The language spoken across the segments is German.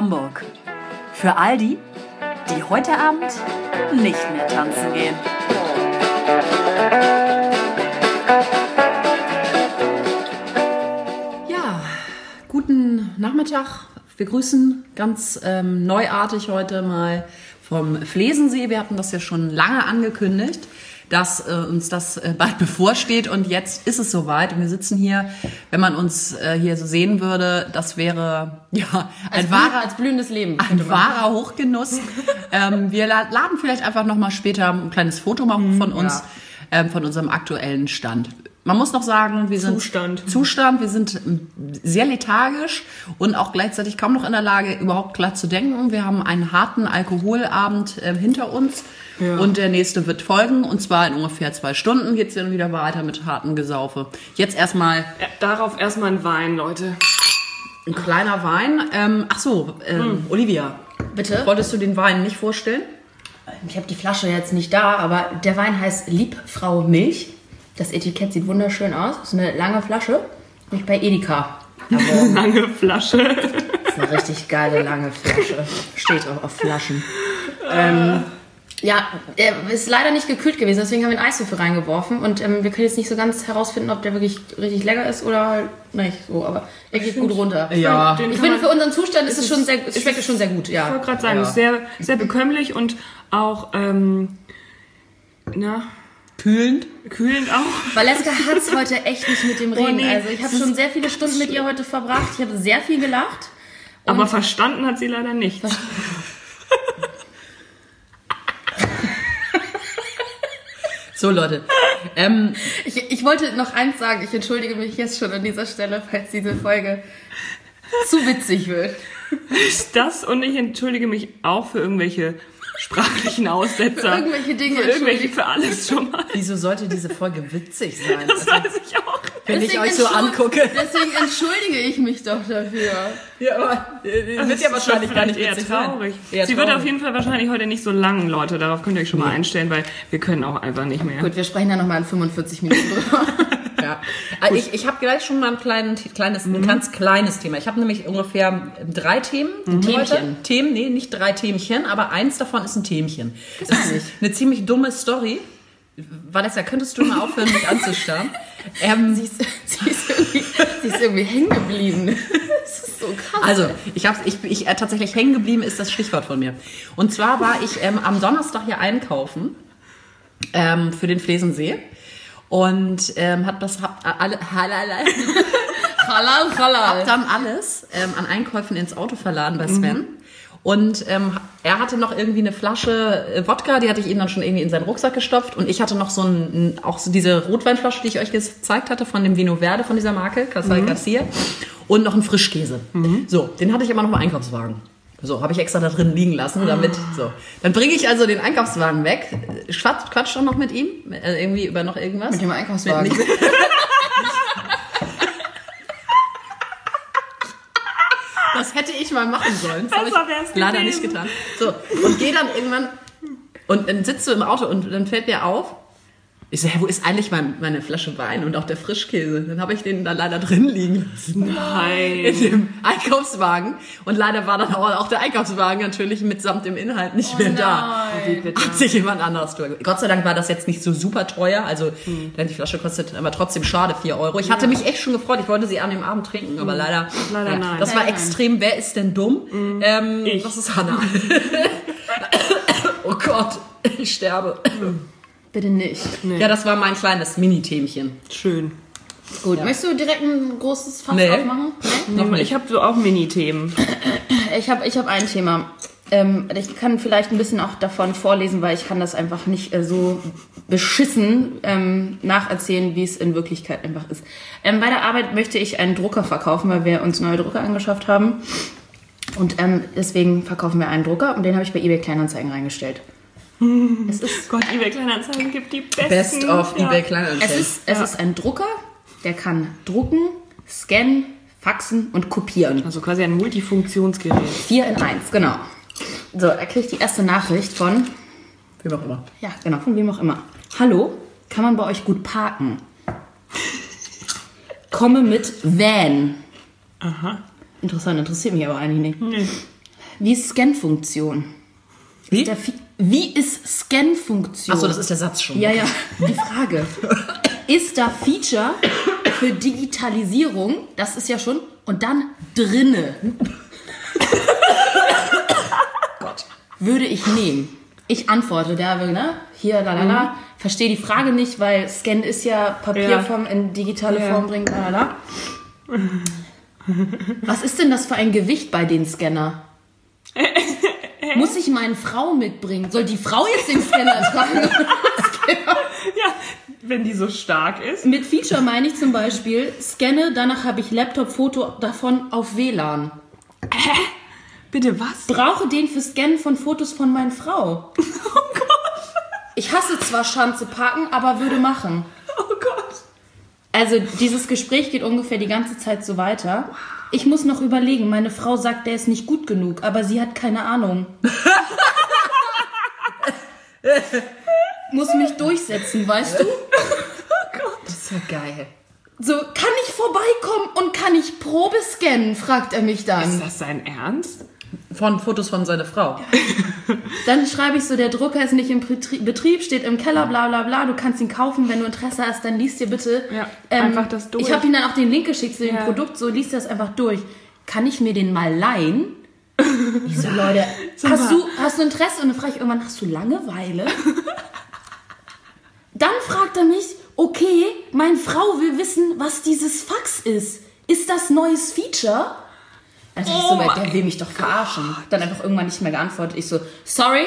Hamburg. Für all die, die heute Abend nicht mehr tanzen gehen. Ja, guten Nachmittag. Wir grüßen ganz ähm, neuartig heute mal vom Flesensee. Wir hatten das ja schon lange angekündigt, dass äh, uns das äh, bald bevorsteht und jetzt ist es soweit. Und wir sitzen hier, wenn man uns äh, hier so sehen würde, das wäre ja ein Als, wahrer, als blühendes Leben. ein wahrer Hochgenuss. ähm, wir la- laden vielleicht einfach noch mal später ein kleines Foto mal hoch von uns, ähm, von unserem aktuellen Stand. Man muss noch sagen, wir sind Zustand. Zustand, wir sind ähm, sehr lethargisch und auch gleichzeitig kaum noch in der Lage, überhaupt klar zu denken. Wir haben einen harten Alkoholabend ähm, hinter uns und der nächste wird folgen und zwar in ungefähr zwei Stunden geht's dann wieder weiter mit harten Gesaufe. Jetzt erstmal Ja, darauf erstmal ein Wein, Leute. ein kleiner Wein. Ähm, ach so, ähm, Olivia, Bitte? wolltest du den Wein nicht vorstellen? Ich habe die Flasche jetzt nicht da, aber der Wein heißt Liebfrau Milch. Das Etikett sieht wunderschön aus. Das ist eine lange Flasche. Nicht bei Edeka. Lange Flasche. Das ist eine richtig geile lange Flasche. Steht auch auf Flaschen. Ähm, ja, er ist leider nicht gekühlt gewesen, deswegen haben wir einen Eiswürfel reingeworfen und ähm, wir können jetzt nicht so ganz herausfinden, ob der wirklich richtig lecker ist oder halt nicht so, aber er geht gut runter. Ja. Ich kann finde, für unseren Zustand ist es schon sehr, es schmeckt es schon sehr gut, Ich wollte ja. gerade sagen, Ja. ist sehr, sehr bekömmlich und auch, ähm, na, Kühlend. kühlend auch. Valeska hat es heute echt nicht mit dem Reden. nee, also ich habe schon sehr viele Stunden mit ihr heute verbracht. Ich habe sehr viel gelacht. Aber verstanden hat sie leider nicht. So, Leute. Ähm, Ich, ich wollte noch eins sagen. Ich entschuldige mich jetzt schon an dieser Stelle, falls diese Folge zu witzig wird. Das und ich entschuldige mich auch für irgendwelche sprachlichen Aussetzer. Für irgendwelche Dinge Für irgendwelche, für alles schon mal. wieso sollte diese Folge witzig sein? Das Also, weiß ich auch. wenn ich Deswegen euch so angucke. Deswegen entschuldige ich mich doch dafür. Ja, aber äh, Das wird ja wahrscheinlich gar nicht eher witzig traurig. sein. Eher Sie wird traurig. auf jeden Fall wahrscheinlich heute nicht so lang, Leute. Darauf könnt ihr euch schon mal einstellen, weil wir können auch einfach nicht mehr. Gut, wir sprechen da nochmal in 45 Minuten drüber. Ja. Also ich ich habe gleich schon mal ein, kleinen, kleines, ein ganz kleines Thema. Ich habe nämlich ungefähr drei Themen. Themchen. Heute. Themen, nee, nicht drei Themchen, aber eins davon ist ein Themchen. Das ist eine ziemlich dumme Story. Vanessa, könntest du mal aufhören, mich anzustarren? Ähm, Sie ist, sie ist, irgendwie, sie ist irgendwie hängen geblieben. Das ist so krass. Also, ich habe ich, ich äh, tatsächlich hängen geblieben ist das Stichwort von mir. Und zwar war ich ähm, am Donnerstag hier einkaufen ähm, für den Flesensee und ähm, hat das hab, alle, halala, halal, hab halal. dann alles ähm, an Einkäufen ins Auto verladen bei Sven. Und ähm, er hatte noch irgendwie eine Flasche äh, Wodka, die hatte ich ihm dann schon irgendwie in seinen Rucksack gestopft. Und ich hatte noch so ein, auch so diese Rotweinflasche, die ich euch gezeigt hatte, von dem Vino Verde von dieser Marke, Casal Garcia. Und noch einen Frischkäse. So, den hatte ich aber noch im Einkaufswagen. So, habe ich extra da drin liegen lassen, damit, so. Dann bringe ich also den Einkaufswagen weg, quatsch, quatsch doch noch mit ihm, äh, irgendwie über noch irgendwas. Mit dem Einkaufswagen. Mit- Das hätte ich mal machen sollen. Das habe ich leider gewesen. nicht getan. So, und gehe dann irgendwann und dann sitzt du im Auto und dann fällt mir auf, ich so, hä, wo ist eigentlich mein, meine Flasche Wein und auch der Frischkäse? Dann habe ich den da leider drin liegen lassen. In Nein. dem Einkaufswagen. Und leider war dann auch, auch der Einkaufswagen natürlich mitsamt dem Inhalt nicht mehr da. Hat sich jemand anderes durch. Gott sei Dank war das jetzt nicht so super teuer. Also denn die Flasche kostet aber trotzdem schade 4 Euro. Ich hatte mich echt schon gefreut. Ich wollte sie an dem Abend trinken, aber leider, Leider nein. Das war Nein, nein. extrem. Wer ist denn dumm? Ähm, Ich. Das ist Hannah. oh Gott, ich sterbe. Bitte nicht. Ja, das war mein kleines Mini-Themchen. Schön. Gut, möchtest du direkt ein großes Fass Nee. aufmachen? Noch nicht. Ich habe so auch Mini-Themen. Ich habe ich hab ein Thema. Ähm, ich kann vielleicht ein bisschen auch davon vorlesen, weil ich kann das einfach nicht äh, so beschissen ähm, nacherzählen, wie es in Wirklichkeit einfach ist. Ähm, bei der Arbeit möchte ich einen Drucker verkaufen, weil wir uns neue Drucker angeschafft haben. Und ähm, deswegen verkaufen wir einen Drucker und den habe ich bei eBay Kleinanzeigen reingestellt. Es ist, Gott, eBay Kleinanzeigen gibt die besten. Best of ja. eBay es Kleinanzeigen. ist, es ist ein Drucker, der kann drucken, scannen, faxen und kopieren. Also quasi ein Multifunktionsgerät. Vier in eins, genau. So, da kriege ich die erste Nachricht von, Wie auch immer. ja, genau, von wem auch immer. Hallo, kann man bei euch gut parken? Komme mit Van. Aha. Interessant, interessiert mich aber eigentlich nicht. Nee. Wie ist Scan-Funktion? Wie? Der Fi- Wie ist Scan-Funktion? Achso, das ist der Satz schon. Ja, ja, die Frage. ist da Feature für Digitalisierung, das ist ja schon, und dann drinne? Gott. Würde ich nehmen. Ich antworte, der, ne, hier, lalala, verstehe die Frage nicht, weil Scan ist ja Papierform in digitale Ja. Form bringen, lalala. Was ist denn das für ein Gewicht bei den Scanner? Muss ich meine Frau mitbringen? Soll die Frau jetzt den Scanner tragen? Ja, wenn die so stark ist. Mit Feature meine ich zum Beispiel, scanne, danach habe ich Laptop-Foto davon auf WLAN. Bitte was? Brauche den für Scannen von Fotos von meiner Frau. Oh Gott. Ich hasse zwar Schanze packen, aber würde machen. Oh Gott. Also dieses Gespräch geht ungefähr die ganze Zeit so weiter. Ich muss noch überlegen, meine Frau sagt, der ist nicht gut genug, aber sie hat keine Ahnung. muss mich durchsetzen, weißt du? Das ist ja geil. So, kann ich vorbeikommen und kann ich Probe scannen, fragt er mich dann. Ist das sein Ernst? Von Fotos von seiner Frau. Dann schreibe ich so, der Drucker ist nicht im Betrie- Betrieb, steht im Keller, bla bla bla. Du kannst ihn kaufen, wenn du Interesse hast, dann liest dir bitte. ähm, Ja, einfach das durch. Ich habe ihm dann auch den Link geschickt zu dem Ja. Produkt, so liest das einfach durch. Kann ich mir den mal leihen? Ich so, Leute, hast du, hast du Interesse? Und dann frage ich irgendwann, hast du Langeweile? Dann fragt er mich, okay, meine Frau will wissen, was dieses Fax ist. Ist das neues Feature? Also ich so, Oh der will mich doch verarschen. Dann einfach irgendwann nicht mehr geantwortet. Ich so, sorry,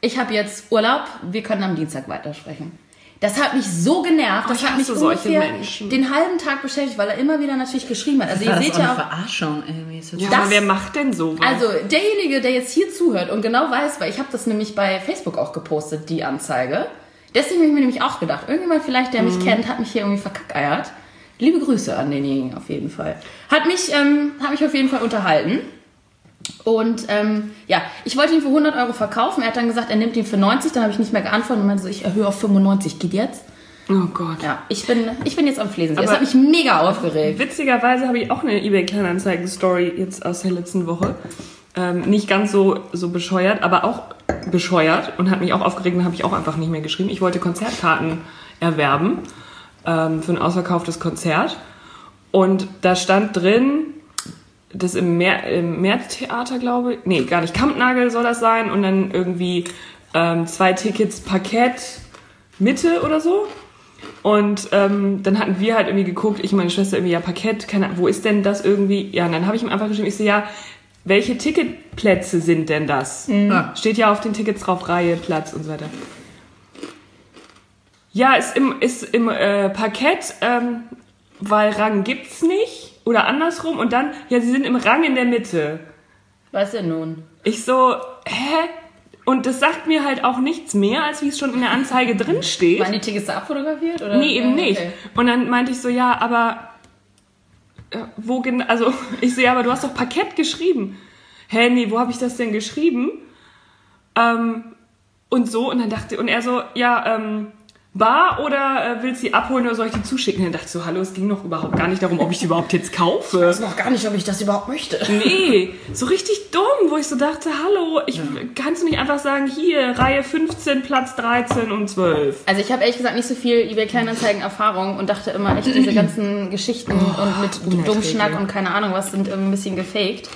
ich habe jetzt Urlaub, wir können am Dienstag weitersprechen. Das hat mich so genervt, das ich hat mich solche ungefähr den halben Tag beschäftigt, weil er immer wieder natürlich geschrieben hat. Also ihr das ist seht ja auch, Verarschung irgendwie. Das Ja, aber wer macht denn sowas? also derjenige, der jetzt hier zuhört und genau weiß, weil ich habe das nämlich bei Facebook auch gepostet, die Anzeige. Deswegen habe ich mir nämlich auch gedacht, irgendjemand vielleicht, der mich kennt, hat mich hier irgendwie verkackeiert. Liebe Grüße an denjenigen auf jeden Fall. Hat mich, ähm, hat mich auf jeden Fall unterhalten. Und ähm, ja, ich wollte ihn für 100 Euro verkaufen. Er hat dann gesagt, er nimmt ihn für 90. Dann habe ich nicht mehr geantwortet und meinte so, ich erhöhe auf 95. Geht jetzt? oh Gott. Ja, ich bin, ich bin jetzt am Flesen. Das hat mich mega aufgeregt. Witzigerweise habe ich auch eine eBay-Kleinanzeigen-Story jetzt aus der letzten Woche. Ähm, nicht ganz so, so bescheuert, aber auch bescheuert und hat mich auch aufgeregt und habe ich auch einfach nicht mehr geschrieben. Ich wollte Konzertkarten erwerben ähm, für ein ausverkauftes Konzert. Und da stand drin, das im, Meer, im Märztheater, glaube ich. Nee, gar nicht. Kampnagel soll das sein. Und dann irgendwie ähm, zwei Tickets Parkett Mitte oder so. Und ähm, dann hatten wir halt irgendwie geguckt, ich und meine Schwester irgendwie, ja, Parkett, keine Ahnung, wo ist denn das irgendwie? Ja, und dann habe ich ihm einfach geschrieben, ich so, ja, welche Ticketplätze sind denn das? Ah. Steht ja auf den Tickets drauf, Reihe, Platz und so weiter. Ja, ist im, ist im äh, Parkett, ähm, weil Rang gibt's nicht. Oder andersrum. Und dann, ja, sie sind im Rang in der Mitte. Was denn nun? Ich so, hä? Und das sagt mir halt auch nichts mehr, als wie es schon in der Anzeige drin steht. Waren die Tickets da abfotografiert? Oder? Nee, eben nicht. okay. Und dann meinte ich so, ja, aber äh, wo genau, also ich so, ja, aber du hast doch Parkett geschrieben. Hä, nee, wo habe ich das denn geschrieben? Ähm, und so, und dann dachte, und er so, ja, ähm, Bar oder äh, willst du sie abholen oder soll ich die zuschicken? Und dann dachte ich so, hallo, es ging doch überhaupt gar nicht darum, ob ich die überhaupt jetzt kaufe. weiß noch gar nicht, ob ich das überhaupt möchte. Nee, so richtig dumm, wo ich so dachte, hallo, ich, kannst du nicht einfach sagen, hier, Reihe 15, Platz 13 und 12. Also ich habe ehrlich gesagt nicht so viel eBay Kleinanzeigen Erfahrung und dachte immer echt diese ganzen Geschichten und mit. Dummschnack und keine Ahnung was sind ein bisschen gefaked.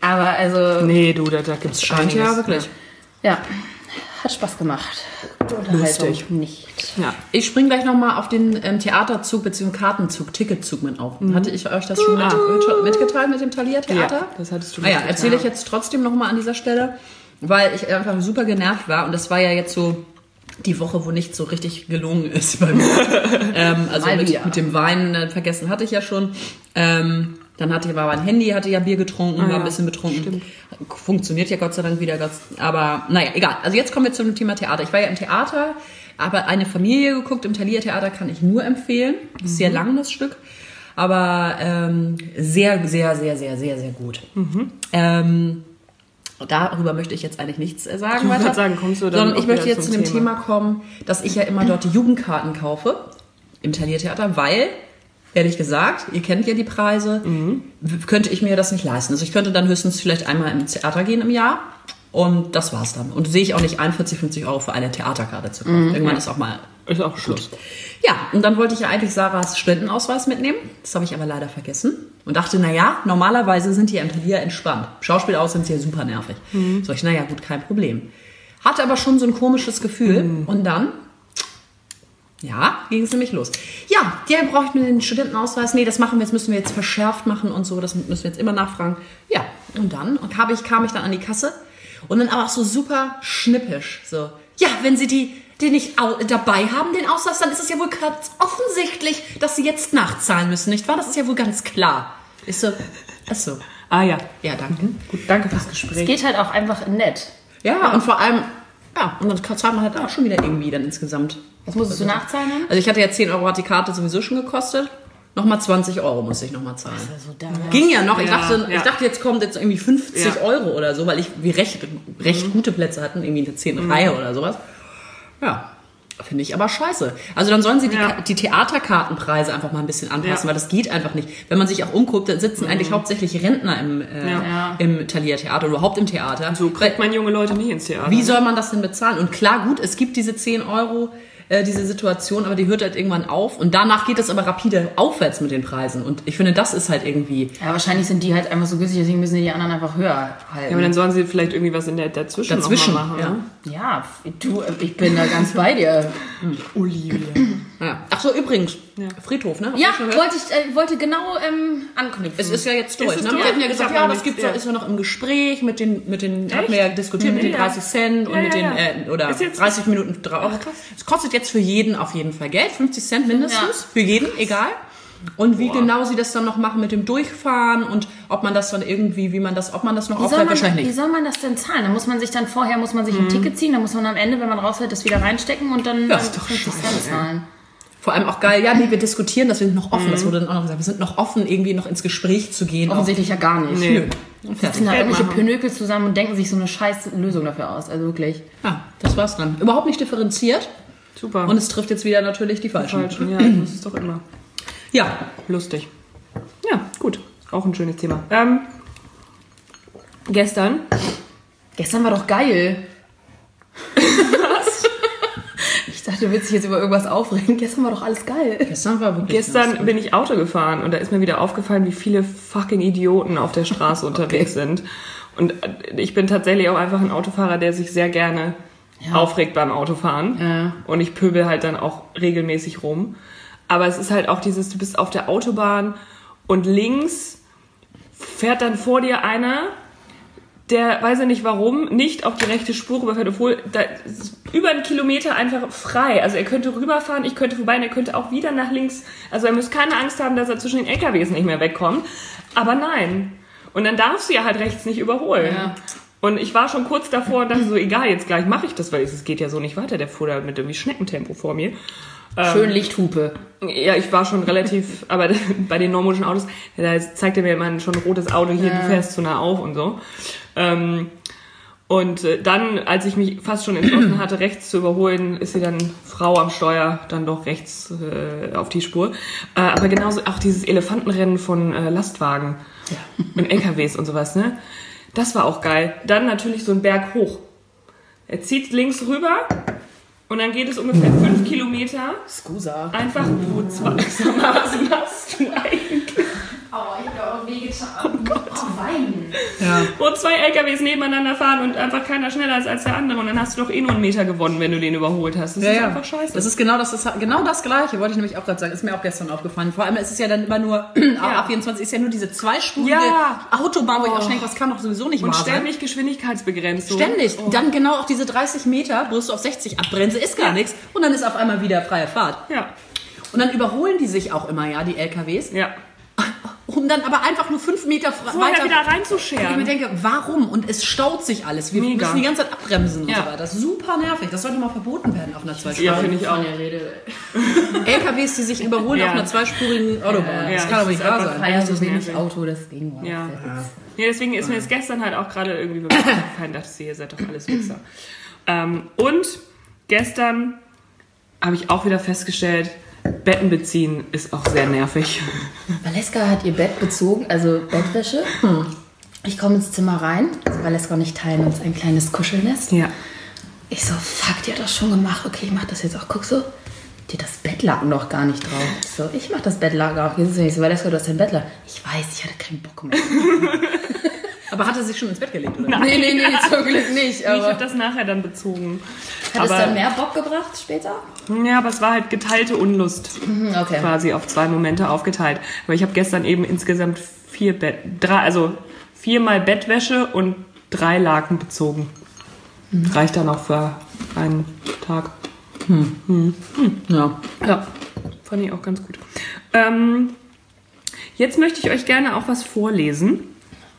Aber also Nee, du, da, da gibt's Scheint ja wirklich. ja, hat Spaß gemacht. Gute Unterhaltung Lustig. nicht. Ja. Ich spring gleich nochmal auf den ähm, Theaterzug bzw. Kartenzug, Ticketzug mit auf. Hatte ich euch das schon mit, mitgeteilt mit dem Thalia-Theater? Ja, das hattest du Ah ja, erzähle ich jetzt trotzdem nochmal an dieser Stelle, weil ich einfach super genervt war und das war ja jetzt so die Woche, wo nicht so richtig gelungen ist bei mir. ähm, also mit, mit dem Wein äh, vergessen hatte ich ja schon. Ähm, dann hatte ich aber mein Handy, hatte ja Bier getrunken, war ein Ah bisschen betrunken. Funktioniert ja Gott sei Dank wieder. Gott, aber naja, egal. Also jetzt kommen wir zum Thema Theater. Ich war ja im Theater, aber eine Familie geguckt. Im Thalia Theater kann ich nur empfehlen. Mhm. sehr lang das Stück, aber ähm, sehr, sehr, sehr, sehr, sehr, sehr gut. Mhm. Ähm, darüber möchte ich jetzt eigentlich nichts äh, sagen. Ich weiter, gerade sagen, kommst du dann sondern ich möchte jetzt zu dem Thema. kommen, dass ich ja immer dort die Jugendkarten kaufe im Thalia Theater, weil ehrlich gesagt, ihr kennt ja die Preise, w- könnte ich mir das nicht leisten. Also ich könnte dann höchstens vielleicht einmal im Theater gehen im Jahr und das war's dann. Und sehe ich auch nicht ein, 40, 50 Euro für eine Theaterkarte zu kaufen. Irgendwann ist auch mal Ist auch Schluss. ja, und dann wollte ich ja eigentlich Sarahs Studentenausweis mitnehmen. Das habe ich aber leider vergessen. Und dachte, na ja, normalerweise sind die im entspannt. Schauspiel aus sind sie ja super nervig. Mhm. So ich, naja, gut, kein Problem. Hatte aber schon so ein komisches Gefühl. Mhm. Und dann, ja, ging es nämlich los. Ja, der braucht mir den Studentenausweis. Nee, das machen wir jetzt, müssen wir jetzt verschärft machen und so. Das müssen wir jetzt immer nachfragen. Ja, und dann und habe ich, kam ich dann an die Kasse. Und dann aber auch so super schnippisch. So, ja, wenn Sie die, den nicht dabei haben, den Ausweis, dann ist es ja wohl ganz offensichtlich, dass Sie jetzt nachzahlen müssen, nicht wahr? Das ist ja wohl ganz klar. Ist so, ach so. Ah ja. Ja, danke. Gut, danke fürs Es Gespräch. geht halt auch einfach nett. Ja, und vor allem, ja, und dann zahlt man halt auch schon wieder irgendwie dann insgesamt. Was musstest du nachzahlen dann? Also ich hatte ja 10 Euro hat die Karte sowieso schon gekostet. Nochmal 20 Euro muss ich nochmal zahlen. Also da. Ging ja noch. Ich, Ja, dachte, ja. ich dachte, jetzt kommt jetzt irgendwie 50 Ja. Mhm. Euro oder so, weil ich wir recht, recht gute Plätze hatten, irgendwie eine 10 Reihe oder sowas. Ja. Finde ich aber scheiße. Also dann sollen sie die, die Theaterkartenpreise einfach mal ein bisschen anpassen, Ja. Mhm. weil das geht einfach nicht. Wenn man sich auch umguckt, dann sitzen eigentlich hauptsächlich Rentner im, äh, im Thalia Theater oder überhaupt im Theater. So kriegt man junge Leute nicht ins Theater. Wie soll man das denn bezahlen? Und klar, gut, es gibt diese 10 Euro, äh, diese Situation, aber die hört halt irgendwann auf. Und danach geht es aber rapide aufwärts mit den Preisen. Und ich finde, das ist halt irgendwie. Ja, wahrscheinlich sind die halt einfach so günstig, deswegen müssen die die anderen einfach höher Ja, aber halten. dann sollen sie vielleicht irgendwie was in der dazwischen, Dazwischen, machen. ja. ne? Ja, du, ich bin da ganz bei dir. Olivia. Ja. Ach so, übrigens, Friedhof, ne? Habt Ja, gehört? wollte ich äh, wollte genau ähm, anknüpfen. Es ist ja jetzt durch, ne? durch? Wir hatten ja Ich gesagt, hab ja, das gibt's ja. ja. ist ja noch im Gespräch mit den, mit den, hatten wir ja diskutiert, mit den Ja. 30 Cent und Ja, mit ja, den, ja. äh, oder Ist jetzt- 30 Minuten drauf. Es kostet jetzt für jeden auf jeden Fall Geld, 50 Cent mindestens, Ja. für jeden, egal. Und wie genau sie das dann noch machen mit dem Durchfahren und ob man das dann irgendwie, wie man das, ob man das noch Wie aufhört, wahrscheinlich wie nicht. soll man das denn zahlen? Da muss man sich dann vorher muss man sich ein Ticket ziehen, dann muss man am Ende, wenn man rausfällt, das wieder reinstecken und dann Ja, ist doch 50 scheiße, Cent zahlen. Vor allem auch geil, ja, nee, wir diskutieren, das wir sind noch offen, Mhm. das wurde dann auch noch gesagt, wir sind noch offen, irgendwie noch ins Gespräch zu gehen. Offensichtlich ja gar nicht. Nee. Nö. Und Sitzen da Geld irgendwelche. Pinökel zusammen und denken sich so eine scheiß Lösung dafür aus. Also wirklich. Ja, das war's dann. Überhaupt nicht differenziert Super. und es trifft jetzt wieder natürlich die Falschen. falsch. Ja, das ist doch immer Ja, lustig. Ja, gut. Auch ein schönes Thema. Ähm, gestern Gestern war doch geil. Was? Ich dachte, du willst dich jetzt über irgendwas aufregen. Gestern war doch alles geil. gestern war wirklich Gestern bin ich Auto gefahren und da ist mir wieder aufgefallen, wie viele fucking Idioten auf der Straße unterwegs sind. Und äh, ich bin tatsächlich auch einfach ein Autofahrer, der sich sehr gerne aufregt beim Autofahren. Ja. Und ich pöbel halt dann auch regelmäßig rum. Aber es ist halt auch dieses, du bist auf der Autobahn und links fährt dann vor dir einer, der, weiß ich nicht warum, nicht auf die rechte Spur rüberfährt, obwohl da ist über einen Kilometer einfach frei. Also er könnte rüberfahren, ich könnte vorbei und er könnte auch wieder nach links. Also er muss keine Angst haben, dass er zwischen den LKWs nicht mehr wegkommt. Aber nein. Und dann darfst du ja halt rechts nicht überholen. Ja. Und ich war schon kurz davor und dachte so, egal, jetzt gleich mache ich das, weil es geht ja so nicht weiter. Der fuhr da mit irgendwie Schneckentempo vor mir. Schön Lichthupe. Ja, ich war schon relativ, aber bei den normalen Autos, da zeigt er mir immer schon ein rotes Auto hier, du fährst zu nah auf und so. Ähm, und äh, dann, als ich mich fast schon entschlossen hatte, rechts zu überholen, ist sie dann Frau am Steuer, dann doch rechts äh, auf die Spur. Äh, aber genauso auch dieses Elefantenrennen von äh, Lastwagen und LKWs und sowas, ne? Das war auch geil. Dann natürlich so ein Berg hoch. Er zieht links rüber und dann geht es ungefähr fünf Kilometer Scusa. Einfach nur zwei. Was machst du eigentlich? Aua, ich hab auch wehgetan. Oh Gott. Oh, weinen. Wo zwei LKWs nebeneinander fahren und einfach keiner schneller ist als der andere und dann hast du doch eh nur einen Meter gewonnen, wenn du den überholt hast. Das Ja, ist ja. einfach scheiße. Das ist genau das, ist genau das Gleiche, wollte ich nämlich auch gerade sagen. Ist mir auch gestern aufgefallen. Vor allem ist es ja dann immer nur, A24 ist ja nur diese zweispurige Ja. Autobahn, wo ich auch denke, das kann doch sowieso nicht und wahr sein. ständig Geschwindigkeitsbegrenzung. Ständig. Dann genau auch diese 30 Meter, wo du auf 60 abbremse, ist gar nichts. Und dann ist auf einmal wieder freie Fahrt. Ja, Und dann überholen die sich auch immer, ja, die LKWs. ja. Um dann aber einfach nur fünf Meter Vorher weiter. wieder Und ich mir reinzuscheren. denke, warum? Und es staut sich alles. Wir Mega. müssen die ganze Zeit abbremsen und Ja. so weiter. Das ist super nervig. Das sollte mal verboten werden auf einer zweispurigen. Ja, finde ich auch. LKWs, die sich überholen Ja. auf einer zweispurigen Autobahn. Ja, das kann aber das nicht ist wahr sein. Feier so Das ist wenig. Auto, das ging mal. Ja. Nee, deswegen ist mir das gestern halt auch gerade irgendwie wirklich aufgefallen, dachte ich, ihr seid doch alles Wichser. Ähm, und gestern habe ich auch wieder festgestellt, Betten beziehen ist auch sehr nervig. Valeska hat ihr Bett bezogen, also Bettwäsche. Ich komme ins Zimmer rein. Also Valeska und ich teilen uns ein kleines Kuschelnest. Ja. Ich so, fuck, die hat das schon gemacht. Okay, ich mach das jetzt auch. Guck so, die hat das Bettlaken noch gar nicht drauf. Ich so, ich mach das Bettlaken auch. Jetzt ist nicht so, Valeska, du hast dein Bettlaken. Ich weiß, ich hatte keinen Bock mehr. Aber hat er sich schon ins Bett gelegt, oder? nee, nee, nee, zum Glück nicht. Ich Aber habe das nachher dann bezogen. Hat es aber- dann mehr Bock gebracht später? Ja, aber es war halt geteilte Unlust. Hm, Okay. quasi auf zwei Momente aufgeteilt. Aber ich habe gestern eben insgesamt vier Bett, drei, also viermal Bettwäsche und drei Laken bezogen. Das reicht dann auch für einen Tag. Ja. Ja, fand ich auch ganz gut. Ähm, jetzt möchte ich euch gerne auch was vorlesen.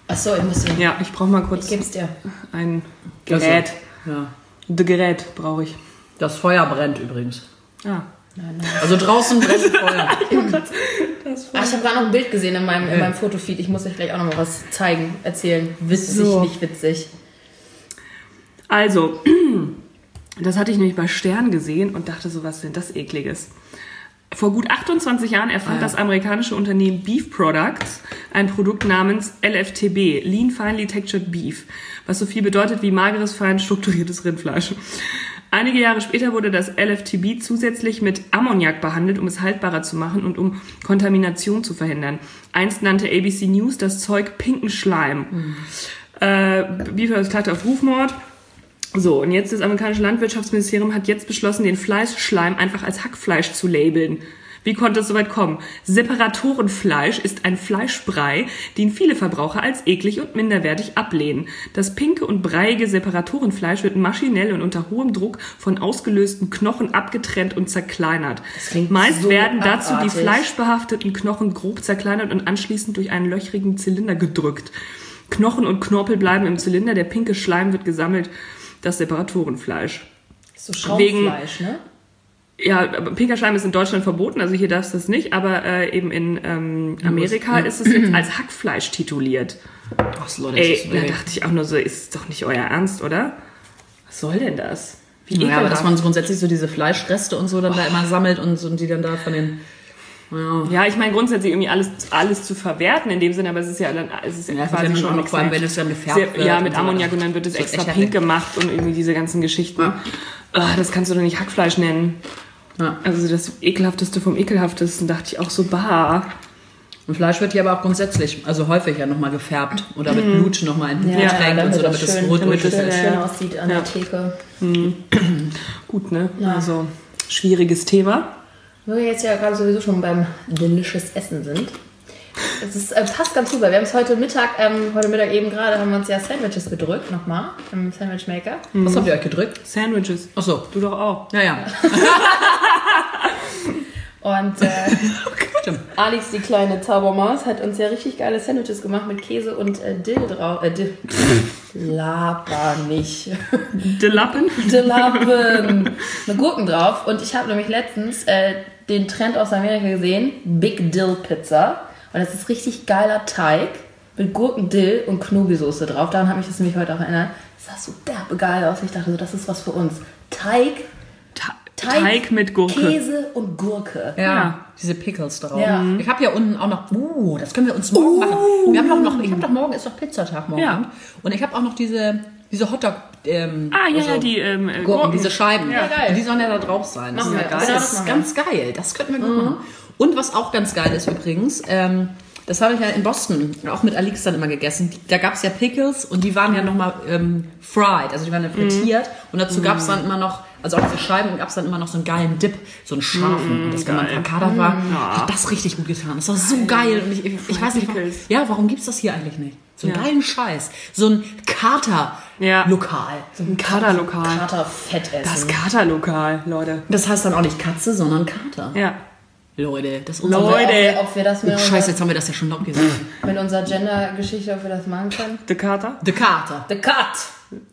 Achso, ich muss ihn. Ja, ich brauche mal Ich kurz geb's dir. ein Gerät. ja. Das Gerät brauche ich. Das Feuer brennt übrigens. Ah. Also draußen brennt Feuer. Ah, ich habe gerade noch ein Bild gesehen in meinem, in meinem Fotofeed. Ich muss euch gleich auch noch mal was zeigen, erzählen. Witzig, So. nicht witzig. Also, das hatte ich nämlich bei Stern gesehen und dachte so, was denn das ekliges. Vor gut 28 Jahren erfand das amerikanische Unternehmen Beef Products ein Produkt namens LFTB, Lean Finely Textured Beef, was so viel bedeutet wie mageres, fein strukturiertes Rindfleisch. Einige Jahre später wurde das LFTB zusätzlich mit Ammoniak behandelt, um es haltbarer zu machen und um Kontamination zu verhindern. Einst nannte ABC News das Zeug pinken Schleim. Äh, Beef klagte auf Rufmord. So, und jetzt das amerikanische Landwirtschaftsministerium hat jetzt beschlossen, den Fleischschleim einfach als Hackfleisch zu labeln. Wie konnte es soweit kommen? Separatorenfleisch ist ein Fleischbrei, den viele Verbraucher als eklig und minderwertig ablehnen. Das pinke und breiige Separatorenfleisch wird maschinell und unter hohem Druck von ausgelösten Knochen abgetrennt und zerkleinert. Meist so werden dazu die fleischbehafteten Knochen grob zerkleinert und anschließend durch einen löchrigen Zylinder gedrückt. Knochen und Knorpel bleiben im Zylinder, der pinke Schleim wird gesammelt, das Separatorenfleisch. So Schaumfleisch, ne? Ja, pinker Schleim ist in Deutschland verboten, also hier darfst du es nicht, aber äh, eben in ähm, Amerika ist es jetzt als Hackfleisch tituliert. Ach, Leute, das Ey, da dachte ich auch nur so, ist doch nicht euer Ernst, oder? Was soll denn das? Wie Ja, aber dass man grundsätzlich so diese Fleischreste und so dann da immer sammelt und, und die dann da von den. Ja, ja, ich meine grundsätzlich irgendwie alles, alles zu verwerten in dem Sinne, aber es ist ja dann, es ist ja, Ja, quasi ja schon nichts vor allem, wenn es dann gefärbt Sehr, wird Ja, und mit so. Ammoniak und dann wird es ist extra pink gemacht und irgendwie diese ganzen Geschichten. Ah, das kannst du doch nicht Hackfleisch nennen. ja. Also das ekelhafteste vom ekelhaftesten dachte ich auch so, bah. Und Fleisch wird hier aber auch grundsätzlich, also häufig ja nochmal gefärbt oder mit Blut nochmal in Ja, getränkt und so, damit es schön, rot damit es ist. schön Ja. aussieht an Ja. der Theke. Gut, ne? Also, schwieriges Thema. Wo wir jetzt ja gerade sowieso schon beim delicious Essen sind. Es ist, äh, passt ganz super. Wir haben es heute Mittag, ähm, heute Mittag eben gerade, haben wir uns ja Sandwiches gedrückt, nochmal, im Sandwichmaker. Was habt ihr euch gedrückt? Sandwiches. Ach so. Du doch auch. Ja, ja. Und äh, Stimmt. Alex, die kleine Zaubermaus, hat uns ja richtig geile Sandwiches gemacht mit Käse und äh, Dill drauf. Äh, Dill. Laber nicht. De Lappen. Dillappen. Eine Gurken drauf. Und ich habe nämlich letztens äh, den Trend aus Amerika gesehen. Big Dill Pizza. Und das ist richtig geiler Teig mit Gurken, Dill und Knobi-Soße drauf. Daran hat mich das nämlich heute auch erinnert. Das sah so derbe geil aus. Ich dachte so, das ist was für uns. Teig, Ta- Teig, Teig mit Gurke. Käse und Gurke. Ja, Ja. diese Pickles drauf. Ja. Ich habe ja unten auch noch, uh, das können wir uns morgen machen. Wir haben doch noch, ich habe doch morgen ist doch Pizzatag morgen. Ja. Und ich habe auch noch diese, diese Hotdog, ähm, Ah, ja, also ja, die ähm, äh, Gurken, Gurken. diese Scheiben. Ja, geil. Und die sollen ja da drauf sein. Das ist ja geil. Das das ist ganz geil. Das könnten wir gut machen. Und was auch ganz geil ist übrigens, ähm, das habe ich ja in Boston auch mit Alix dann immer gegessen. Da gab es ja Pickles und die waren ja nochmal ähm, fried, also die waren ja frittiert. Und dazu gab es dann immer noch, also auf diese Scheiben gab es dann immer noch so einen geilen Dip, so einen scharfen. und das, wenn man verkadert war, hat das richtig gut getan. Das war so geil. Und ich, ich, ich weiß nicht, warum, ja, warum gibt's das hier eigentlich nicht? So einen Ja. geilen Scheiß. So ein Ja. Kater-Lokal. Ein Katerlokal. Kater Fett essen. Das Katerlokal, Leute. Das heißt dann auch nicht Katze, sondern Kater. Ja. Leute, das ist unser... Leute. Ob ob wir das mit, Oh, scheiße, jetzt haben wir das ja schon laut gesagt. mit unserer Gender-Geschichte, ob wir das machen können. Der Kater. The Kater. The Cut.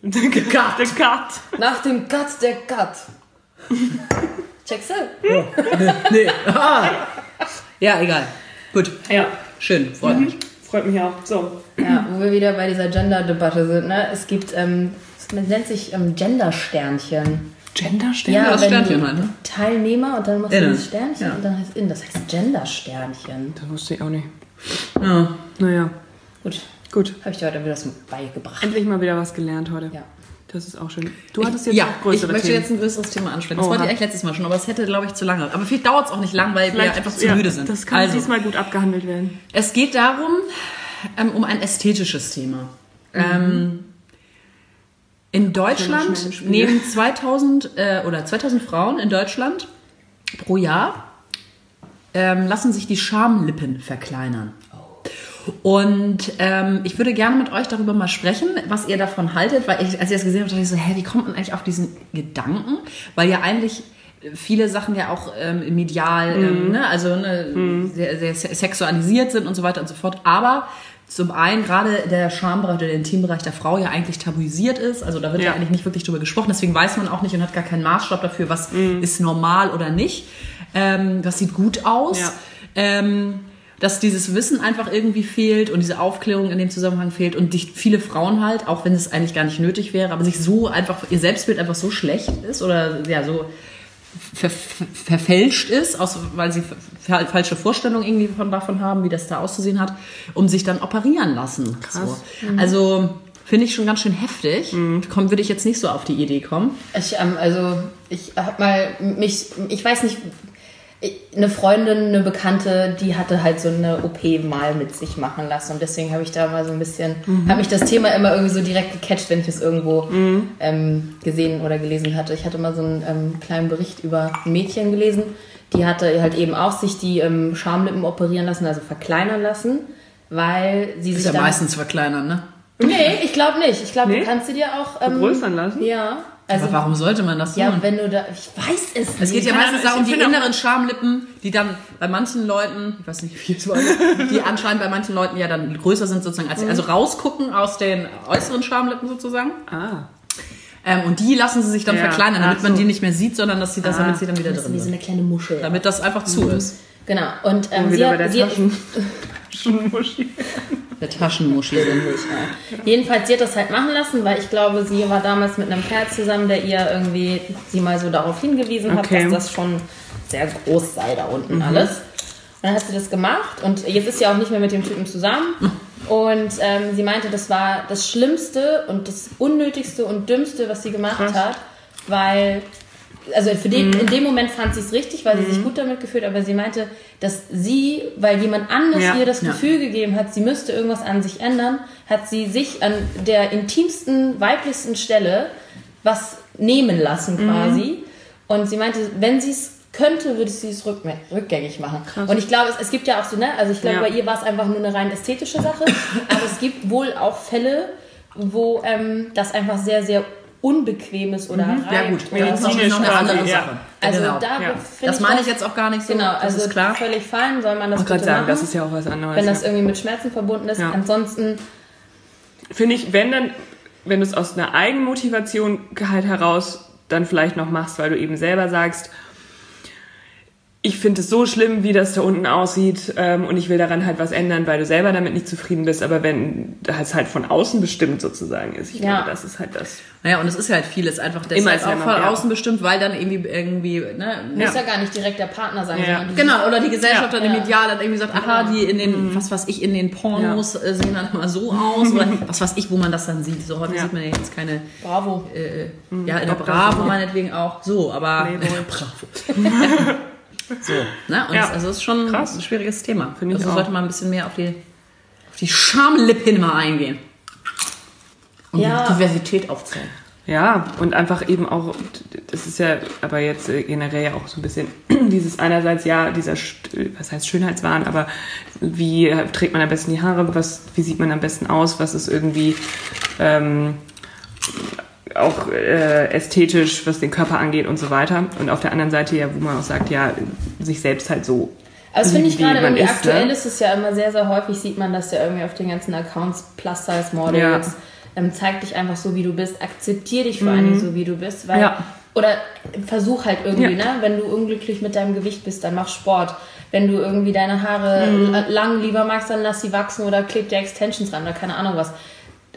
Der Kat. Der Kat. Nach dem Cut der Cut. Checkst du? Nee. Ah. Ja, egal. Gut. Ja. Schön, freut mich. Freut mich auch. So. Ja, wo wir wieder bei dieser Gender-Debatte sind. Ne? Es gibt, ähm, es nennt sich ähm, Gender-Sternchen. Genderstern? Ja, das Sternchen du halt, ne? Teilnehmer und dann machst du Innen. das Sternchen Ja. und dann heißt innen. Das heißt Gender-Sternchen. Das wusste ich auch nicht. Ja. Naja, Gut, gut. habe ich dir heute wieder was beigebracht. Endlich mal wieder was gelernt heute. Ja. Das ist auch schön. Du hattest jetzt ja, auch ich größere möchte Themen. jetzt ein größeres Thema ansprechen. Das Oha. wollte ich eigentlich letztes Mal schon, aber es hätte, glaube ich, zu lange. Aber vielleicht dauert es auch nicht lang, weil wir Vielleicht- einfach zu ja, müde sind. Das kann also, diesmal gut abgehandelt werden. es geht darum, ähm, um ein ästhetisches Thema. Ähm, in Deutschland nehmen 2000 äh, oder 2000 Frauen in Deutschland pro Jahr ähm, lassen sich die Schamlippen verkleinern. Und ähm, ich würde gerne mit euch darüber mal sprechen, was ihr davon haltet, weil ich, als ich das gesehen habe, dachte ich so, hä, wie kommt man eigentlich auf diesen Gedanken? Weil ja eigentlich viele Sachen ja auch ähm, medial, ähm, ne, also ne, sehr, sehr se- sexualisiert sind und so weiter und so fort. Aber zum einen gerade der Schambereich oder der Intimbereich der Frau ja eigentlich tabuisiert ist. Also da wird ja, Ja. eigentlich nicht wirklich drüber gesprochen. Deswegen weiß man auch nicht und hat gar keinen Maßstab dafür, was ist normal oder nicht. Ähm, das sieht gut aus. Ja. Ähm, dass dieses Wissen einfach irgendwie fehlt und diese Aufklärung in dem Zusammenhang fehlt und die, viele Frauen halt, auch wenn es eigentlich gar nicht nötig wäre, aber sich so einfach, ihr Selbstbild einfach so schlecht ist oder ja, so ver, ver, verfälscht ist, aus, weil sie fa- falsche Vorstellungen irgendwie von, davon haben, wie das da auszusehen hat, um sich dann operieren lassen. Krass. So. Also finde ich schon ganz schön heftig. Komm, würde ich jetzt nicht so auf die Idee kommen. Ich, ähm, also, ich habe mal mich, ich weiß nicht, ich- eine Freundin, eine Bekannte, die hatte halt so eine OP mal mit sich machen lassen und deswegen habe ich da mal so ein bisschen, habe mich das Thema immer irgendwie so direkt gecatcht, wenn ich es irgendwo ähm, gesehen oder gelesen hatte. Ich hatte mal so einen ähm, kleinen Bericht über ein Mädchen gelesen, die hatte halt eben auch sich die ähm, Schamlippen operieren lassen, also verkleinern lassen, weil sie Ist sich ja dann- meistens verkleinern, ne? Nee, ich glaube nicht. Ich glaube, Nee? du kannst sie dir auch ähm, Vergrößern lassen? Ja. Also Aber warum sollte man das tun? ja, wenn du da. Ich weiß es nicht. Es geht ja meistens darum, die inneren Schamlippen, die dann bei manchen Leuten, ich weiß nicht, wie es war, die anscheinend bei manchen Leuten ja dann größer sind sozusagen, als, also rausgucken aus den äußeren Schamlippen sozusagen. Ah. Ähm, und die lassen sie sich dann Ja, verkleinern, damit ach man so. die nicht mehr sieht, sondern dass sie das, damit sie dann wieder Das ist drin wie so sind. eine kleine Muschel. Damit das einfach zu ist. Genau. Und ähm, Und sie wieder bei hat, der sie. Taschenmuschi. Der Taschenmuschi sind nicht. jedenfalls, sie hat das halt machen lassen, weil ich glaube, sie war damals mit einem Kerl zusammen, der ihr irgendwie sie mal so darauf hingewiesen hat, Okay. dass das schon sehr groß sei da unten alles. Und dann hat sie das gemacht und jetzt ist sie auch nicht mehr mit dem Typen zusammen. Und ähm, sie meinte, das war das Schlimmste und das Unnötigste und Dümmste, was sie gemacht Krass. hat, weil also für den, in dem Moment fand sie es richtig, weil sie sich gut damit gefühlt, aber sie meinte, dass sie, weil jemand anders Ja. ihr das Ja. Gefühl gegeben hat, sie müsste irgendwas an sich ändern, hat sie sich an der intimsten, weiblichsten Stelle was nehmen lassen quasi. Und sie meinte, wenn sie es könnte, würde sie es rück rückgängig machen. Und ich glaube, es, es gibt ja auch so, ne, also ich glaube, Ja. bei ihr war es einfach nur eine rein ästhetische Sache, aber es gibt wohl auch Fälle, wo ähm, das einfach sehr, sehr unbequem ist oder rein. Ja gut, oder das ist noch Medizinisch eine andere quasi, ja. Sache. also genau. da Ja. Das meine ich jetzt auch gar nicht so. Genau, das also ist klar. völlig fein, soll man das Ich bitte sagen, machen, das ist ja auch was anderes. wenn das irgendwie mit Schmerzen verbunden ist. Ja. Ansonsten, Finde ich, wenn dann, wenn du es aus einer Eigenmotivation halt heraus dann vielleicht noch machst, weil du eben selber sagst, ich finde es so schlimm, wie das da unten aussieht ähm, und ich will daran halt was ändern, weil du selber damit nicht zufrieden bist, aber wenn das halt von außen bestimmt sozusagen ist, ich Ja. glaube, das ist halt das. Naja, und es ist halt vieles einfach Immer deshalb ist ja auch immer von außen bestimmt, weil dann irgendwie, irgendwie, ne, muss ja gar nicht direkt der Partner sein, Ja. sondern die Genau, oder die Gesellschaft Ja. dann im Ja. Ideal dann irgendwie sagt, aha, die in den, Mhm. was weiß ich, in den Pornos äh, sehen dann mal so aus oder was weiß ich, wo man das dann sieht. So häufig Ja. sieht man ja jetzt keine, Bravo. äh, ja, in der. Bravo meinetwegen auch, so, aber Playboy. Bravo. so, ne, und Ja. also ist schon Krass. ein schwieriges Thema. Finde ich also auch. sollte man ein bisschen mehr auf die, auf die Schamlippen mal eingehen. Und Ja. die Diversität aufzeigen. Ja, und einfach eben auch, das ist ja aber jetzt äh, generell ja auch so ein bisschen dieses einerseits, ja, dieser, was heißt Schönheitswahn, aber wie äh, trägt man am besten die Haare, was, wie sieht man am besten aus, was ist irgendwie ähm, auch äh, ästhetisch, was den Körper angeht und so weiter. Und auf der anderen Seite ja, wo man auch sagt, ja, sich selbst halt so. Also das finde ich gerade irgendwie ist, aktuell ne? ist es ja immer sehr, sehr häufig, sieht man das ja irgendwie auf den ganzen Accounts, Plus-Size-Models, Ja. ähm, zeig dich einfach so, wie du bist, akzeptier dich vor allen Dingen so, wie du bist, weil, Mhm. Ja. oder versuch halt irgendwie, Ja. ne, wenn du unglücklich mit deinem Gewicht bist, dann mach Sport. Wenn du irgendwie deine Haare Mhm. la- lang lieber magst, dann lass sie wachsen oder kleb dir Extensions ran oder keine Ahnung was.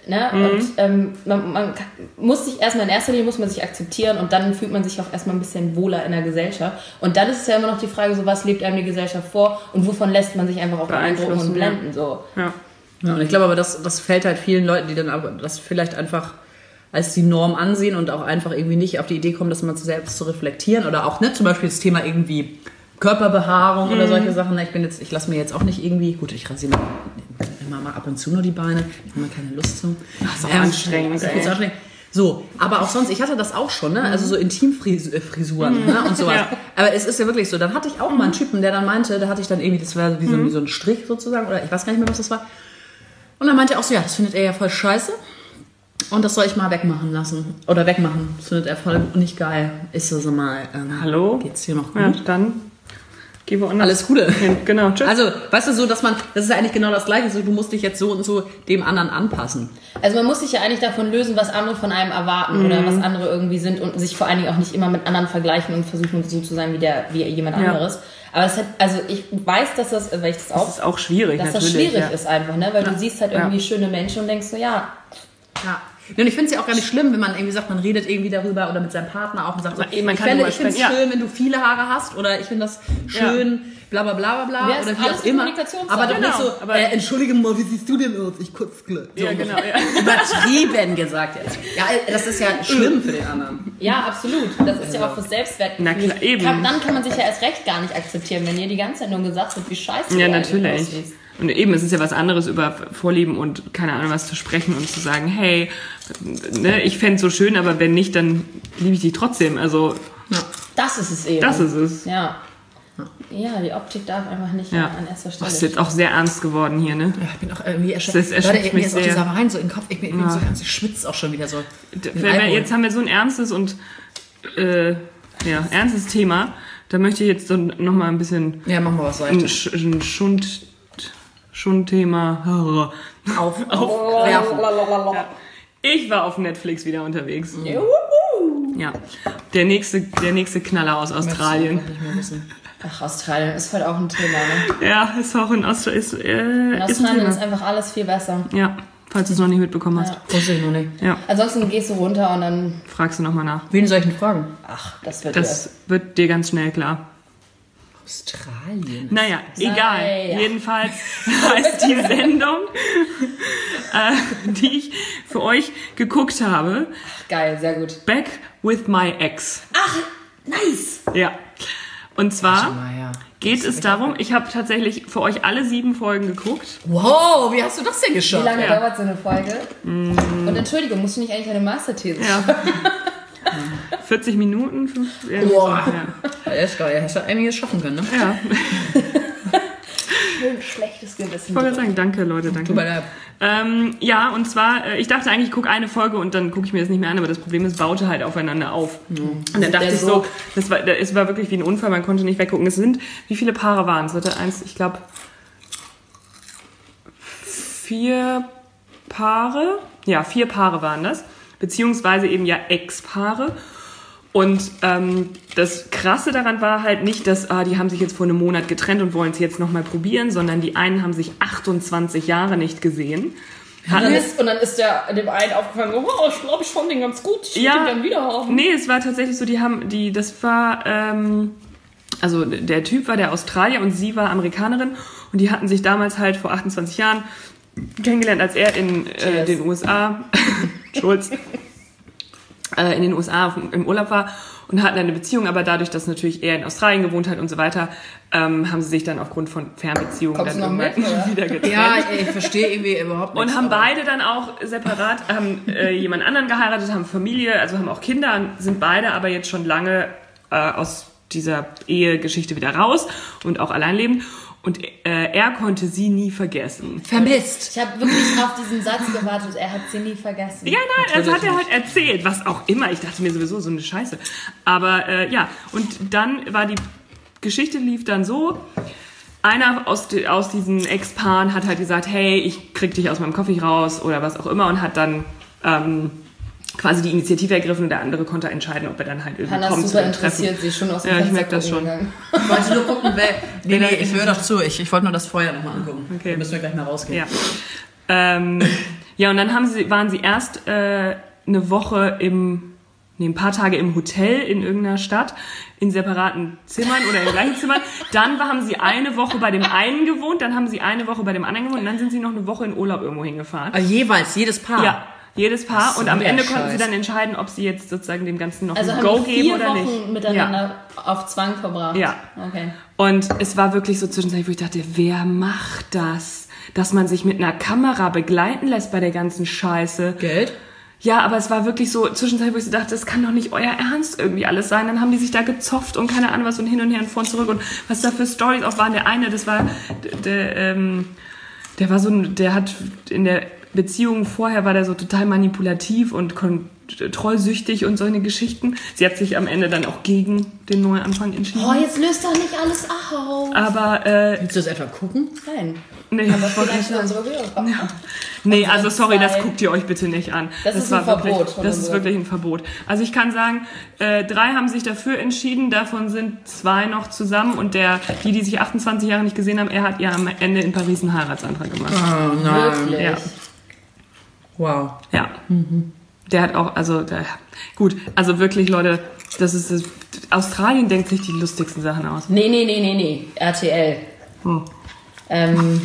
Ne? Und ähm, man, man muss sich erstmal in erster Linie muss man sich akzeptieren und dann fühlt man sich auch erstmal ein bisschen wohler in der Gesellschaft. Und dann ist es ja immer noch die Frage, so was lebt einem die Gesellschaft vor und wovon lässt man sich einfach auch beeindrucken und blenden. So. Ja. Ja, und ich glaube aber, das, das fällt halt vielen Leuten, die dann aber das vielleicht einfach als die Norm ansehen und auch einfach irgendwie nicht auf die Idee kommen, das mal selbst zu reflektieren oder auch, ne, zum Beispiel das Thema irgendwie Körperbehaarung oder solche Sachen. Ich bin jetzt, ich lasse mir jetzt auch nicht irgendwie, gut, ich rasiere immer mal ab und zu nur die Beine, ich habe mal keine Lust zu. Das ist auch anstrengend, Das ist anstrengend. So, aber auch sonst, ich hatte das auch schon, ne? Also so Intimfrisuren ne? und sowas. Ja. Aber es ist ja wirklich so, dann hatte ich auch mal einen Typen, der dann meinte, da hatte ich dann irgendwie, das war wie so, wie so ein Strich sozusagen, oder ich weiß gar nicht mehr, was das war. Und dann meinte er auch so, ja, das findet er ja voll scheiße. Und das soll ich mal wegmachen lassen. Oder wegmachen. Das findet er voll nicht geil. So, sag mal, ähm, Hallo? Geht's hier noch gut? Ja, dann geh woanders. Alles Gute. hin. Genau, tschüss. Also, weißt du, so, dass man, das ist ja eigentlich genau das Gleiche, so, du musst dich jetzt so und so dem anderen anpassen. Also man muss sich ja eigentlich davon lösen, was andere von einem erwarten oder was andere irgendwie sind und sich vor allen Dingen auch nicht immer mit anderen vergleichen und versuchen so zu sein wie der wie jemand Ja. anderes. Aber es hat, also ich weiß, dass das, weil ich das auch, das ist auch schwierig, dass das schwierig ja. ist einfach, ne? Weil du siehst halt irgendwie Ja. schöne Menschen und denkst so, ja, Ja. Und ich finde es ja auch gar nicht schlimm, wenn man irgendwie sagt, man redet irgendwie darüber oder mit seinem Partner auch und sagt, so, Man- man ich ich finde es ja. schön, wenn du viele Haare hast oder ich finde das schön, bla bla bla bla bla Ja, ist oder wie auch immer. Aber doch nicht Genau, so, aber- äh, entschuldige mal, wie siehst du denn aus? Ich kotzle. So Ja, genau, ja. Übertrieben gesagt jetzt. Ja, das ist ja schlimm für den anderen. ja, absolut. Das ist ja auch fürs Selbstwertgefühl. Na klar, eben. Kann, dann kann man sich ja erst recht gar nicht akzeptieren, wenn dir die ganze Zeit nur gesagt wird, wie scheiße Ja, natürlich. aussiehst. Und eben, es ist ja was anderes, über Vorlieben und keine Ahnung was zu sprechen und zu sagen, hey, ne, ich fänd's so schön, aber wenn nicht, dann liebe ich dich trotzdem. Also, Das ist es eben. das ist es. Ja. Ja, die Optik darf einfach nicht Ja. an erster Stelle Das ist jetzt auch sehr ernst geworden hier, ne? Ja, ich bin auch irgendwie erschöpft. Das erschöpft Leute, mir mich ist auch sehr. dieser Wein so in den Kopf. Ich bin, bin so ganz, ich schwitze auch schon wieder so. Wir, jetzt haben wir so ein ernstes und äh, ja, ernstes Thema. Da möchte ich jetzt so nochmal ein bisschen ja, machen wir was ein, Seichtes. Sch- ein Schund, Schundthema. Auf, aufwerfen. Ich war auf Netflix wieder unterwegs. Ja. Der nächste, der nächste Knaller aus Australien. Ach, Australien ist halt auch ein Thema, ne? Ja, ist auch in Australien. Ist, äh, In ist Australien ist Thema. einfach alles viel besser. Ja, falls du es noch nicht mitbekommen hast. Wusste ich noch nicht. Ja, Ansonsten gehst du runter und dann, fragst du nochmal nach. Wen soll ich denn fragen? ach, das wird Das wird dir ganz schnell klar. Australien. Naja, egal. Naja. Jedenfalls heißt die Sendung, äh, die ich für euch geguckt habe, Ach, geil, sehr gut. Back with My Ex. Ach, nice! Ja. Und zwar Naja. geht es darum, ich habe tatsächlich für euch alle sieben Folgen geguckt. Wow, wie hast du das denn Wie geschafft? lange Ja. dauert so eine Folge? Und Entschuldigung, musst du nicht eigentlich eine Masterthese schreiben? Ja. 40 Minuten, fünf, ja, Boah. ja. Ja, ist geil. Hast du einiges schaffen können, ne? ja. Schön schlechtes Gewissen. Ich wollte gerade sagen, danke Leute, danke. Der Ähm, ja, und zwar, äh, ich dachte eigentlich, ich gucke eine Folge und dann gucke ich mir das nicht mehr an, aber das Problem ist, baute halt aufeinander auf. Und dann dachte ich so, Sog. das war, es war wirklich wie ein Unfall, man konnte nicht weggucken. Es sind, wie viele Paare waren es? Warte, eins, ich glaube, vier Paare. Ja, vier Paare waren das. Beziehungsweise eben ja Ex-Paare. Und ähm, das Krasse daran war halt nicht, dass ah, die haben sich jetzt vor einem Monat getrennt und wollen es jetzt nochmal probieren, sondern die einen haben sich 28 Jahre nicht gesehen. Und dann, ist, und dann ist der, dem einen aufgefallen, oh, ich glaube, ich fand den ganz gut, ich Ja. würde dann wieder haben. Nee, es war tatsächlich so, die haben, die, das war, ähm, also der Typ war der Australier und sie war Amerikanerin und die hatten sich damals halt vor 28 Jahren kennengelernt, als er in äh, den USA, Schulz, in den USA auf, im Urlaub war und hatten eine Beziehung, aber dadurch, dass natürlich er in Australien gewohnt hat und so weiter, ähm, haben sie sich dann aufgrund von Fernbeziehungen Kommst dann irgendwann mit, wieder getrennt. Ja, ich verstehe irgendwie überhaupt nichts. Und haben beide dann auch separat, haben äh, jemand anderen geheiratet, haben Familie, also haben auch Kinder, und sind beide aber jetzt schon lange äh, aus dieser Ehegeschichte wieder raus und auch allein leben. Und äh, er konnte sie nie vergessen. vermisst. Ich habe wirklich auf diesen Satz gewartet, er hat sie nie vergessen. Ja, nein, das hat er halt erzählt, was auch immer. Ich dachte mir sowieso so eine Scheiße. Aber äh, ja, und dann war die Geschichte lief dann so. Einer aus, aus diesen Ex-Paaren hat halt gesagt, hey, ich krieg dich aus meinem Coffee raus oder was auch immer und hat dann ähm, quasi die Initiative ergriffen und der andere konnte entscheiden, ob er dann halt irgendwie Hannah kommt super interessiert, sie ist schon aus dem Ja, ich Fenster merk das schon. gegangen. Ich wollte nur gucken, wer. Nee, nee, ich höre doch zu. Ich, ich wollte nur das Feuer nochmal angucken. Okay. Wir müssen wir gleich mal rausgehen. Ja. Ähm, Ja, und dann haben sie, waren sie erst äh, eine Woche im, nee, ein paar Tage im Hotel in irgendeiner Stadt, in separaten Zimmern oder in gleichen Zimmern. Dann haben sie eine Woche bei dem einen gewohnt, dann haben sie eine Woche bei dem anderen gewohnt und dann sind sie noch eine Woche in Urlaub irgendwo hingefahren. Ah, jeweils, jedes Paar. Ja, jedes Paar. So und am der Ende konnten sie Scheiß. dann entscheiden, ob sie jetzt sozusagen dem Ganzen noch Also ein haben Go die geben vier oder Wochen nicht. miteinander auf Zwang verbracht. Ja. Okay. Und es war wirklich so zwischenzeitlich, wo ich dachte, wer macht das? Dass man sich mit einer Kamera begleiten lässt bei der ganzen Scheiße. Geld? Ja, aber es war wirklich so zwischenzeitlich, wo ich so dachte, das kann doch nicht euer Ernst irgendwie alles sein. Dann haben die sich da gezopft und keine Ahnung was und hin und her und vor und zurück und was da für Stories auch waren. Der eine, das war d- der, ähm, der war so ein, der hat in der Beziehung vorher war der so total manipulativ und kontrollsüchtig und solche Geschichten. Sie hat sich am Ende dann auch gegen den Neuanfang entschieden. Oh, jetzt löst doch nicht alles auf. Aber äh, Willst du das etwa gucken? Nein. nee, Aber vielleicht Hörer. Nee, also sorry, das guckt ihr euch bitte nicht an. Das ist ein wirklich, Verbot von Das ist wirklich ein Verbot. Also ich kann sagen, äh, drei haben sich dafür entschieden, davon sind zwei noch zusammen und der, die, die sich 28 Jahre nicht gesehen haben, er hat ihr am Ende in Paris einen Heiratsantrag gemacht. Oh nein. Wirklich. Ja. Wow. Ja. Der hat auch, also der, gut, also wirklich, Leute, das ist das, Australien denkt sich die lustigsten Sachen aus. Nee, nee, nee, nee, nee. RTL. Ähm,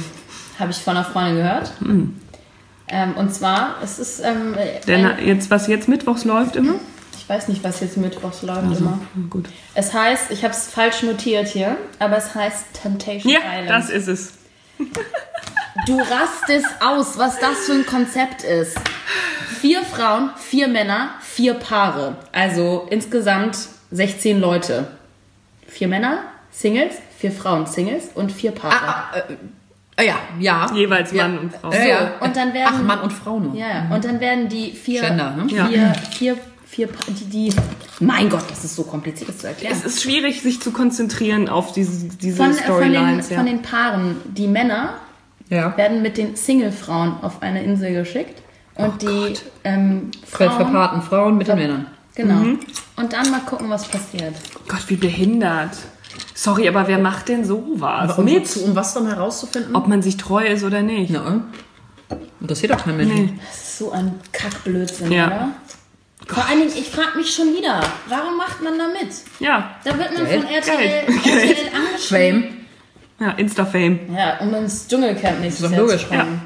Habe ich von einer Freundin gehört. Ähm, und zwar, es ist, ähm, Denn ein, jetzt, was jetzt mittwochs läuft immer? ich weiß nicht, was jetzt mittwochs läuft immer. Gut. Es heißt, ich habe es falsch notiert hier, aber es heißt Temptation Ja, Island. das ist es. Du rastest aus, was das für ein Konzept ist. Vier Frauen, vier Männer, vier Paare. Also insgesamt 16 Leute. Vier Männer, Singles, vier Frauen, Singles und vier Paare. Ah, äh, äh, ja, ja. Jeweils ja. Mann und Frau. Äh, ja. und dann werden- Ach, Mann und Frau nur. Ja, ja. Und dann werden die vier, Gender, ne? vier, Ja. vier, vier, Pa- die, die, mein Gott, das ist so kompliziert, das zu erklären. Es ist schwierig, sich zu konzentrieren auf diese, diese Von, äh, von, den, Storylines. ja. von den Paaren, die Männer Ja. werden mit den Single-Frauen auf eine Insel geschickt und die ähm, Frauen, verpaarten Frauen mit den Männern. Genau. Mhm. Und dann mal gucken, was passiert. Gott, wie behindert. Sorry, aber wer macht denn sowas? Um, Mit? um was dann herauszufinden? Ob man sich treu ist oder nicht. Ja. Interessiert doch kein Mensch. Nee. Das ist so ein Kackblödsinn, Ja. oder? Vor allen Dingen, ich frage mich schon wieder, warum macht man da mit? Ja, Da wird man Geld. von RTL, Geld. RTL angeschrieben. Fame. ja, Insta-Fame. Ja, um ins Dschungelcamp nächstes Ist doch Jahr logisch. zu kommen.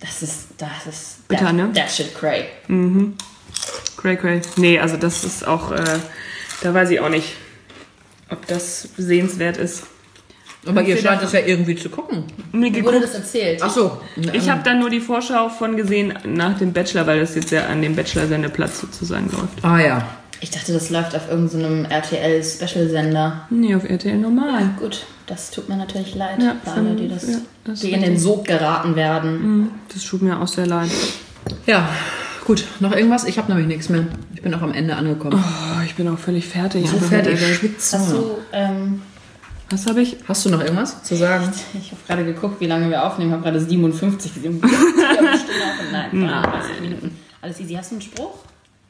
Das ist, das ist, Bitter, that, ne? that shit cray. Cray, cray. Nee, also das ist auch, äh, da weiß ich auch nicht, ob das sehenswert ist. Aber ihr scheint es ja irgendwie zu gucken. Mir Wie wurde das erzählt? Ach so. Ich habe da nur die Vorschau von gesehen nach dem Bachelor, weil das jetzt ja an dem Bachelor-Sendeplatz sozusagen läuft. Ah ja. Ich dachte, das läuft auf irgendeinem RTL-Special-Sender. Nee, auf RTL normal. Gut, das tut mir natürlich leid Ja, für alle, die, das, ja, das die in den Sog geraten werden. Das tut mir auch sehr leid. Ja. Gut, noch irgendwas? Ich habe nämlich nichts mehr. Ich bin auch am Ende angekommen. Oh, ich bin auch völlig fertig. so Einfach fertig. Hast du, ähm, Was habe ich? Hast du noch irgendwas zu sagen? ich habe gerade geguckt, wie lange wir aufnehmen, habe gerade 57 gesehen. Nein, 30 Minuten. Alles easy. Hast du einen Spruch?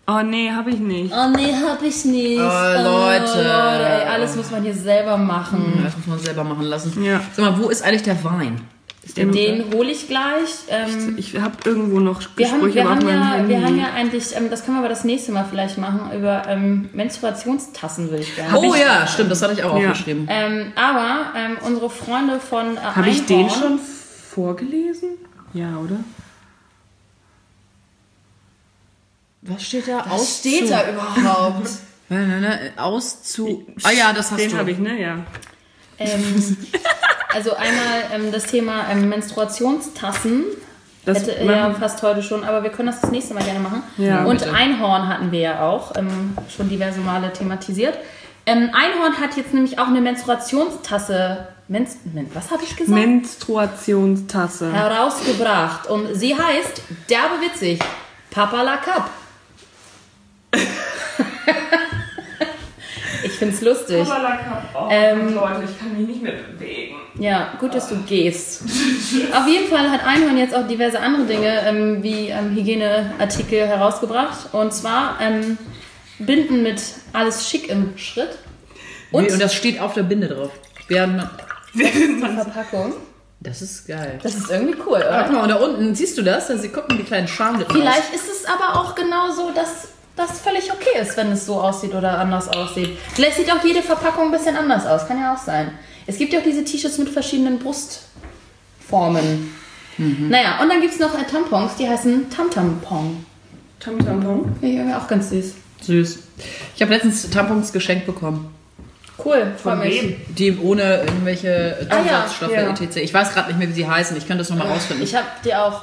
Oh nee, habe ich nicht. Oh nee, hab ich nicht. Oh, Leute. ey, alles muss man hier selber machen. Das muss man selber machen lassen. Ja. Sag mal, wo ist eigentlich der Wein? Noch Den hole ich gleich. Ähm, da? Ich habe irgendwo noch wir, haben, Gespräche wir, aber auf haben ja, Handy. wir haben ja eigentlich, ähm, das können wir aber das nächste Mal vielleicht machen, über ähm, Menstruationstassen würde ich gerne. oh ja, stimmt, das hatte ich auch Ja. aufgeschrieben. Ähm, aber ähm, unsere Freunde von äh, Habe ich den schon vorgelesen? Ja, oder? Was steht da? Was steht da überhaupt? Aus zu. Ah ja, das hast Den du. habe ich, ne? Ja. Ähm, also einmal ähm, das Thema ähm, Menstruationstassen. Das Hätte ja fast heute schon, aber wir können das das nächste Mal gerne machen. Ja, Und bitte. Einhorn hatten wir ja auch ähm, schon diverse Male thematisiert. Ähm, Einhorn hat jetzt nämlich auch eine Menstruationstasse. Menst Men was habe ich gesagt? Menstruationstasse. herausgebracht. Und sie heißt derbe witzig. Papa la Cup. ich find's lustig. Oh, Ähm, Leute, ich kann mich nicht mehr bewegen. Ja, gut, dass du gehst. Auf jeden Fall hat Einhorn jetzt auch diverse andere Dinge ähm, wie ähm, Hygieneartikel herausgebracht. Und zwar ähm, Binden mit alles schick im Schritt. Und, Und und das steht auf der Binde drauf. Wir haben, die Verpackung. Das ist geil. Das ist irgendwie cool, oder? Warte mal, und da unten, siehst du das? Sie gucken die kleinen Schamlippen. Vielleicht ist es aber auch genau so, dass das völlig okay ist, wenn es so aussieht oder anders aussieht. Vielleicht sieht auch jede Verpackung ein bisschen anders aus. Kann ja auch sein. Es gibt ja auch diese T-Shirts mit verschiedenen Brustformen. Naja, und dann gibt es noch äh, Tampons, die heißen Tamtampong. Tamtampon. Ja, auch ganz süß. Süß. Ich habe letztens Tampons geschenkt bekommen. Cool, Von mich. wem? Die ohne irgendwelche Ah. Zusatzstoffe, Ja. etc. Ich weiß gerade nicht mehr, wie sie heißen. Ich könnte das nochmal rausfinden. Ich habe die auch.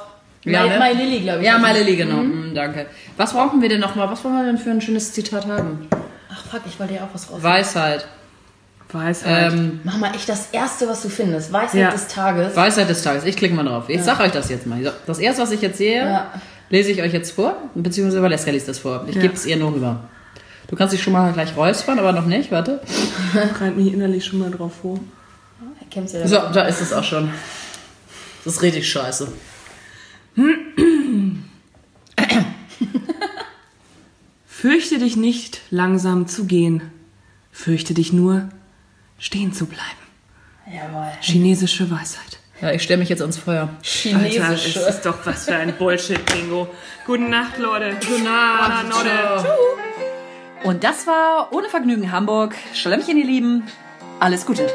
Ja, My, ne? My Lily, glaube ich. ja, My Lily, genau. Mm, danke. Was brauchen wir denn nochmal? Was wollen wir denn für ein schönes Zitat haben? Ach fuck, ich wollte ja auch was raus. Weisheit. Weisheit. Ähm, Mach mal echt das Erste, was du findest. Weisheit Ja. des Tages. Weisheit des Tages. Ich klicke mal drauf. Ich sag euch das jetzt mal. Das erste, was ich jetzt sehe, Ja. lese ich euch jetzt vor. Beziehungsweise Valeska liest das vor. Ich Ja. gebe es ihr nur rüber. Du kannst dich schon mal gleich räuspern, aber noch nicht. Warte. ich bereite mich innerlich schon mal drauf vor. So, da ist es auch schon. Das ist richtig scheiße. Fürchte dich nicht, langsam zu gehen. Fürchte dich nur, stehen zu bleiben. Jawohl. Chinesische Weisheit. Ja, ich stelle mich jetzt ans Feuer. Alter, Chinesisch. es ist doch was für ein Bullshit-Bingo. Gute Nacht, Leute. Gute Nacht. Leute. Und das war Ohne Vergnügen Hamburg. Schlemmchen, ihr Lieben. Alles Gute.